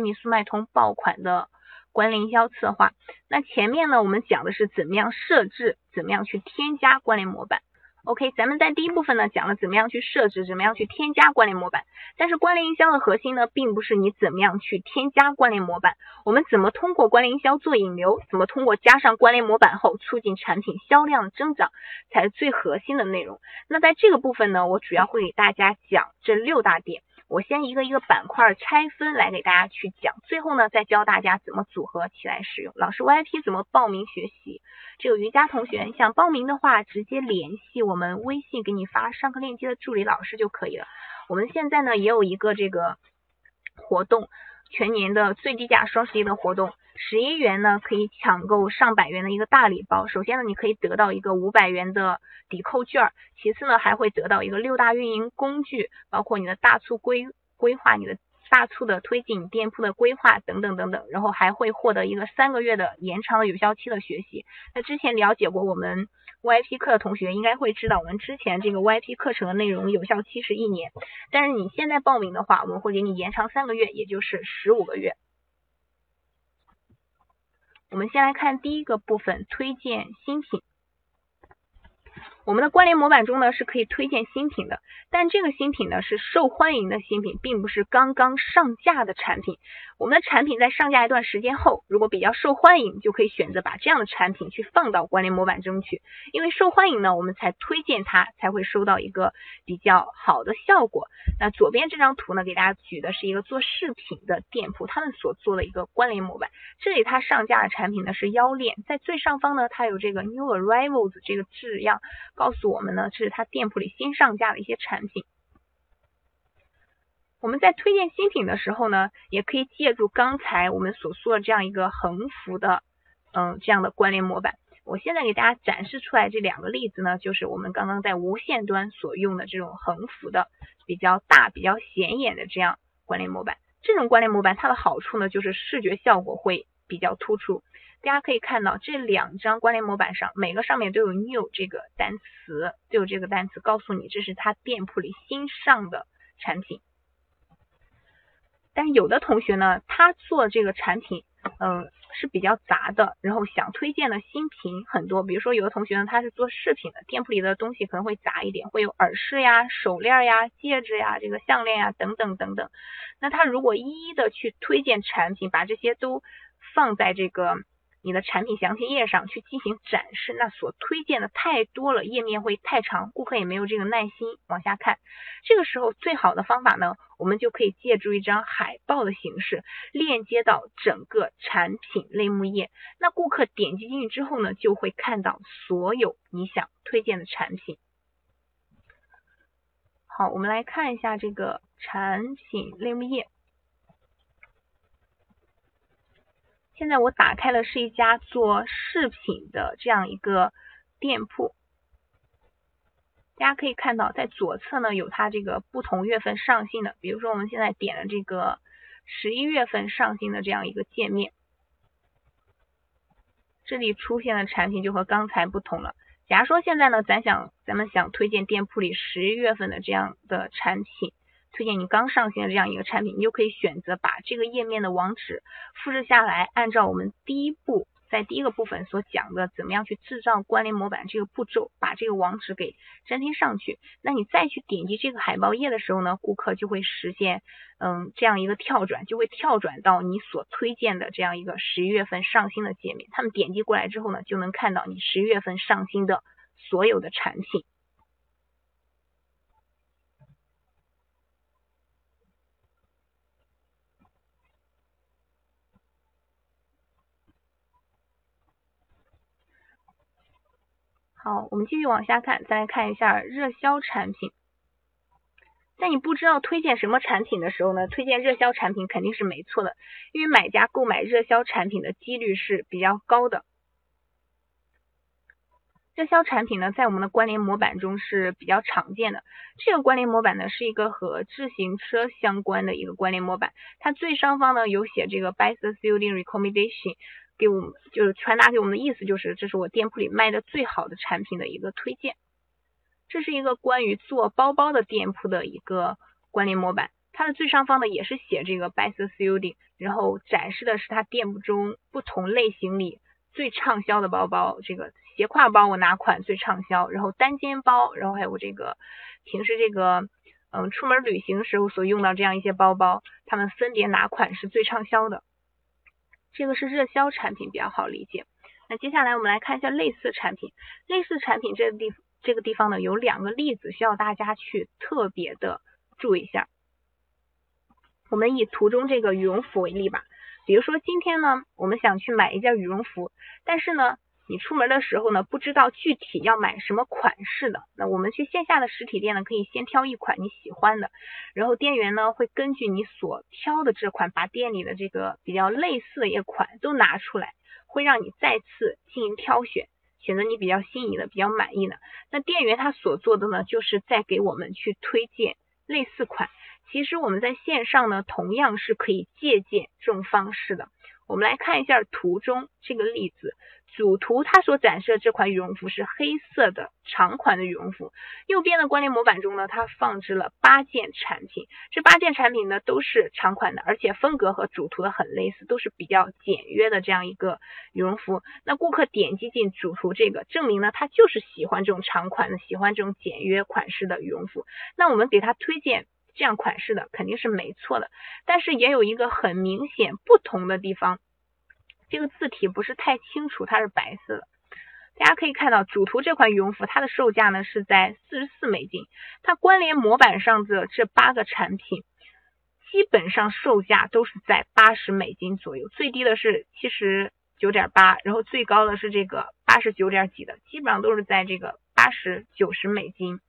米速卖通爆款的关联营销策划。那前面呢，我们讲的是怎么样设置，怎么样去添加关联模板。OK，咱们在第一部分呢讲了怎么样去设置，怎么样去添加关联模板。但是关联营销的核心呢，并不是你怎么样去添加关联模板，我们怎么通过关联营销做引流，怎么通过加上关联模板后促进产品销量增长，才是最核心的内容。那在这个部分呢，我主要会给大家讲这六大点。我先一个一个板块拆分来给大家去讲，最后呢再教大家怎么组合起来使用。老师 VIP 怎么报名学习？这个瑜伽同学，想报名的话，直接联系我们微信给你发上课链接的助理老师就可以了。我们现在呢也有一个这个活动，全年的最低价双十一的活动，十一元呢可以抢购上百元的一个大礼包。首先呢，你可以得到一个五百元的抵扣券，其次呢还会得到一个六大运营工具，包括你的大促规规划，你的大促的推进，店铺的规划等等等等，然后还会获得一个三个月的延长的有效期的学习。那之前了解过我们。VIP 课的同学应该会知道，我们之前这个 VIP 课程的内容有效期是一年，但是你现在报名的话，我们会给你延长三个月，也就是十五个月。我们先来看第一个部分，推荐新品。我们的关联模板中呢是可以推荐新品的，但这个新品呢是受欢迎的新品，并不是刚刚上架的产品。我们的产品在上架一段时间后，如果比较受欢迎，就可以选择把这样的产品去放到关联模板中去。因为受欢迎呢，我们才推荐它，才会收到一个比较好的效果。那左边这张图呢，给大家举的是一个做饰品的店铺，他们所做的一个关联模板。这里它上架的产品呢是腰链，在最上方呢，它有这个 New Arrivals 这个字样，告诉我们呢，这是他店铺里新上架的一些产品。我们在推荐新品的时候呢，也可以借助刚才我们所说的这样一个横幅的，嗯，这样的关联模板。我现在给大家展示出来这两个例子呢，就是我们刚刚在无线端所用的这种横幅的比较大、比较显眼的这样关联模板。这种关联模板它的好处呢，就是视觉效果会比较突出。大家可以看到这两张关联模板上，每个上面都有 new 这个单词，都有这个单词告诉你这是他店铺里新上的产品。但有的同学呢，他做这个产品，嗯，是比较杂的，然后想推荐的新品很多。比如说有的同学呢，他是做饰品的，店铺里的东西可能会杂一点，会有耳饰呀、手链呀、戒指呀、这个项链呀等等等等。那他如果一一的去推荐产品，把这些都放在这个。你的产品详情页上去进行展示，那所推荐的太多了，页面会太长，顾客也没有这个耐心往下看。这个时候最好的方法呢，我们就可以借助一张海报的形式，链接到整个产品类目页。那顾客点击进去之后呢，就会看到所有你想推荐的产品。好，我们来看一下这个产品类目页。现在我打开的是一家做饰品的这样一个店铺，大家可以看到，在左侧呢有它这个不同月份上新的，比如说我们现在点了这个十一月份上新的这样一个界面，这里出现的产品就和刚才不同了。假如说现在呢，咱想咱们想推荐店铺里十一月份的这样的产品。推荐你刚上新的这样一个产品，你就可以选择把这个页面的网址复制下来，按照我们第一步在第一个部分所讲的怎么样去制造关联模板这个步骤，把这个网址给粘贴上去。那你再去点击这个海报页的时候呢，顾客就会实现嗯这样一个跳转，就会跳转到你所推荐的这样一个十一月份上新的界面。他们点击过来之后呢，就能看到你十一月份上新的所有的产品。好，我们继续往下看，再来看一下热销产品。在你不知道推荐什么产品的时候呢，推荐热销产品肯定是没错的，因为买家购买热销产品的几率是比较高的。热销产品呢，在我们的关联模板中是比较常见的。这个关联模板呢，是一个和自行车相关的一个关联模板，它最上方呢有写这个 Best Selling Recommendation。给我们就是传达给我们的意思就是，这是我店铺里卖的最好的产品的一个推荐。这是一个关于做包包的店铺的一个关联模板，它的最上方呢也是写这个 best selling，然后展示的是它店铺中不同类型里最畅销的包包，这个斜挎包我哪款最畅销？然后单肩包，然后还有这个平时这个嗯出门旅行时候所用到这样一些包包，它们分别哪款是最畅销的？这个是热销产品比较好理解。那接下来我们来看一下类似产品，类似产品这个地这个地方呢有两个例子需要大家去特别的注意一下。我们以图中这个羽绒服为例吧，比如说今天呢我们想去买一件羽绒服，但是呢你出门的时候呢不知道具体要买什么款式的，那我们去线下的实体店呢可以先挑一款你喜欢的，然后店员呢会根据你所挑的这款，把店里的这个比较类似的一款都拿出来。会让你再次进行挑选，选择你比较心仪的、比较满意的。那店员他所做的呢，就是在给我们去推荐类似款。其实我们在线上呢，同样是可以借鉴这种方式的。我们来看一下图中这个例子。主图它所展示的这款羽绒服是黑色的长款的羽绒服，右边的关联模板中呢，它放置了八件产品，这八件产品呢都是长款的，而且风格和主图的很类似，都是比较简约的这样一个羽绒服。那顾客点击进主图这个，证明呢他就是喜欢这种长款的，喜欢这种简约款式的羽绒服。那我们给他推荐这样款式的肯定是没错的，但是也有一个很明显不同的地方。这个字体不是太清楚，它是白色的。大家可以看到，主图这款羽绒服，它的售价呢是在四十四美金。它关联模板上的这八个产品，基本上售价都是在八十美金左右，最低的是七十九点八，然后最高的是这个八十九点几的，基本上都是在这个八十九十美金。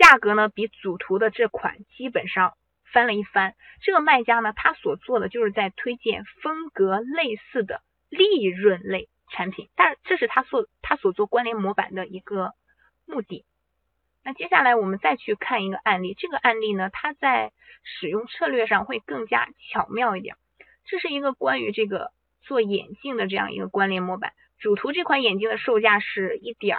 价格呢，比主图的这款基本上。翻了一番，这个卖家呢，他所做的就是在推荐风格类似的。利润类产品，但这是他所他所做关联模板的一个目的。那接下来我们再去看一个案例，这个案例呢，它在使用策略上会更加巧妙一点。这是一个关于这个做眼镜的这样一个关联模板。主图这款眼镜的售价是一点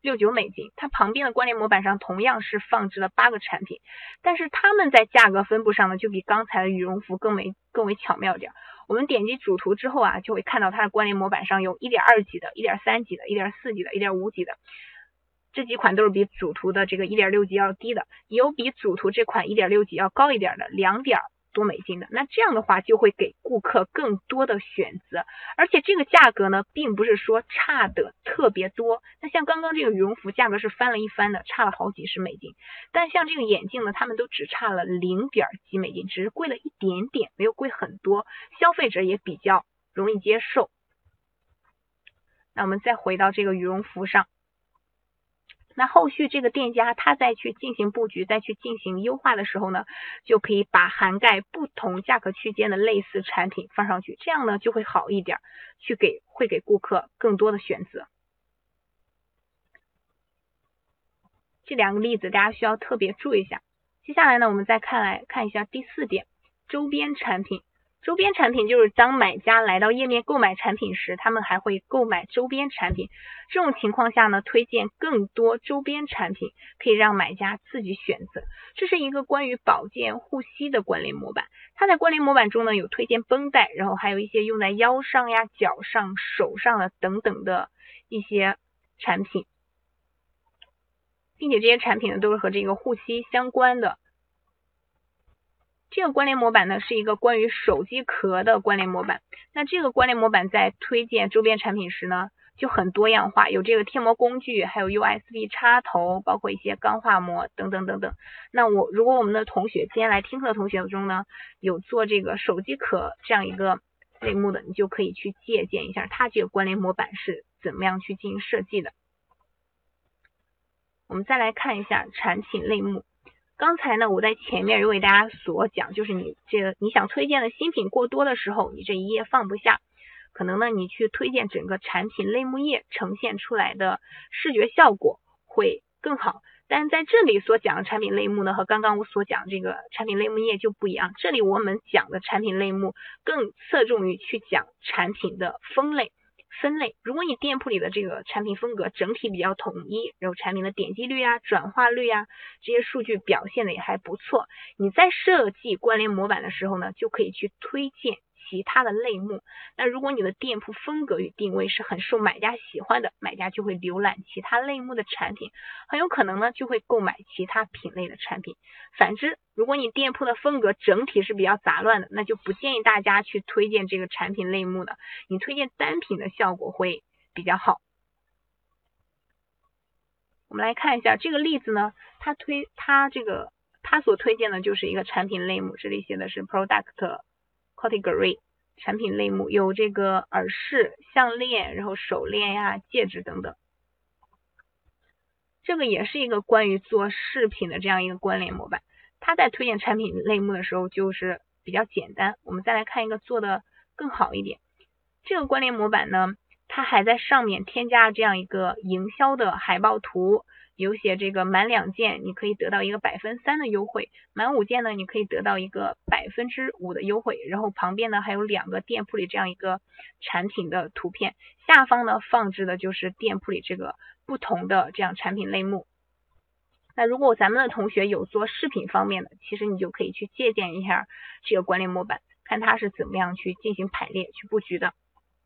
六九美金，它旁边的关联模板上同样是放置了八个产品，但是它们在价格分布上呢，就比刚才的羽绒服更为更为巧妙点。我们点击主图之后啊，就会看到它的关联模板上有一点二级的、一点三级的、一点四级的、一点五级的，这几款都是比主图的这个一点六级要低的，有比主图这款一点六级要高一点的两点。多美金的，那这样的话就会给顾客更多的选择，而且这个价格呢，并不是说差的特别多。那像刚刚这个羽绒服价格是翻了一番的，差了好几十美金，但像这个眼镜呢，他们都只差了零点几美金，只是贵了一点点，没有贵很多，消费者也比较容易接受。那我们再回到这个羽绒服上。那后续这个店家他再去进行布局、再去进行优化的时候呢，就可以把涵盖不同价格区间的类似产品放上去，这样呢就会好一点，去给会给顾客更多的选择。这两个例子大家需要特别注意一下。接下来呢，我们再看来看一下第四点，周边产品。周边产品就是当买家来到页面购买产品时，他们还会购买周边产品。这种情况下呢，推荐更多周边产品可以让买家自己选择。这是一个关于保健护膝的关联模板。它在关联模板中呢有推荐绷带，然后还有一些用在腰上呀、脚上、手上的等等的一些产品，并且这些产品呢都是和这个护膝相关的。这个关联模板呢是一个关于手机壳的关联模板。那这个关联模板在推荐周边产品时呢，就很多样化，有这个贴膜工具，还有 USB 插头，包括一些钢化膜等等等等。那我如果我们的同学今天来听课的同学中呢，有做这个手机壳这样一个类目的，你就可以去借鉴一下它这个关联模板是怎么样去进行设计的。我们再来看一下产品类目。刚才呢，我在前面有给大家所讲，就是你这个你想推荐的新品过多的时候，你这一页放不下，可能呢你去推荐整个产品类目页呈现出来的视觉效果会更好。但是在这里所讲的产品类目呢，和刚刚我所讲这个产品类目页就不一样。这里我们讲的产品类目更侧重于去讲产品的分类。分类，如果你店铺里的这个产品风格整体比较统一，然后产品的点击率啊、转化率啊这些数据表现的也还不错，你在设计关联模板的时候呢，就可以去推荐其他的类目。那如果你的店铺风格与定位是很受买家喜欢的，买家就会浏览其他类目的产品，很有可能呢就会购买其他品类的产品。反之，如果你店铺的风格整体是比较杂乱的，那就不建议大家去推荐这个产品类目的，你推荐单品的效果会比较好。我们来看一下这个例子呢，他推他这个他所推荐的就是一个产品类目，这里写的是 product category 产品类目，有这个耳饰、项链，然后手链呀、戒指等等。这个也是一个关于做饰品的这样一个关联模板。它在推荐产品类目的时候就是比较简单。我们再来看一个做的更好一点，这个关联模板呢。它还在上面添加了这样一个营销的海报图，有写这个满两件你可以得到一个百分三的优惠，满五件呢你可以得到一个百分之五的优惠。然后旁边呢还有两个店铺里这样一个产品的图片，下方呢放置的就是店铺里这个不同的这样产品类目。那如果咱们的同学有做饰品方面的，其实你就可以去借鉴一下这个关联模板，看它是怎么样去进行排列、去布局的。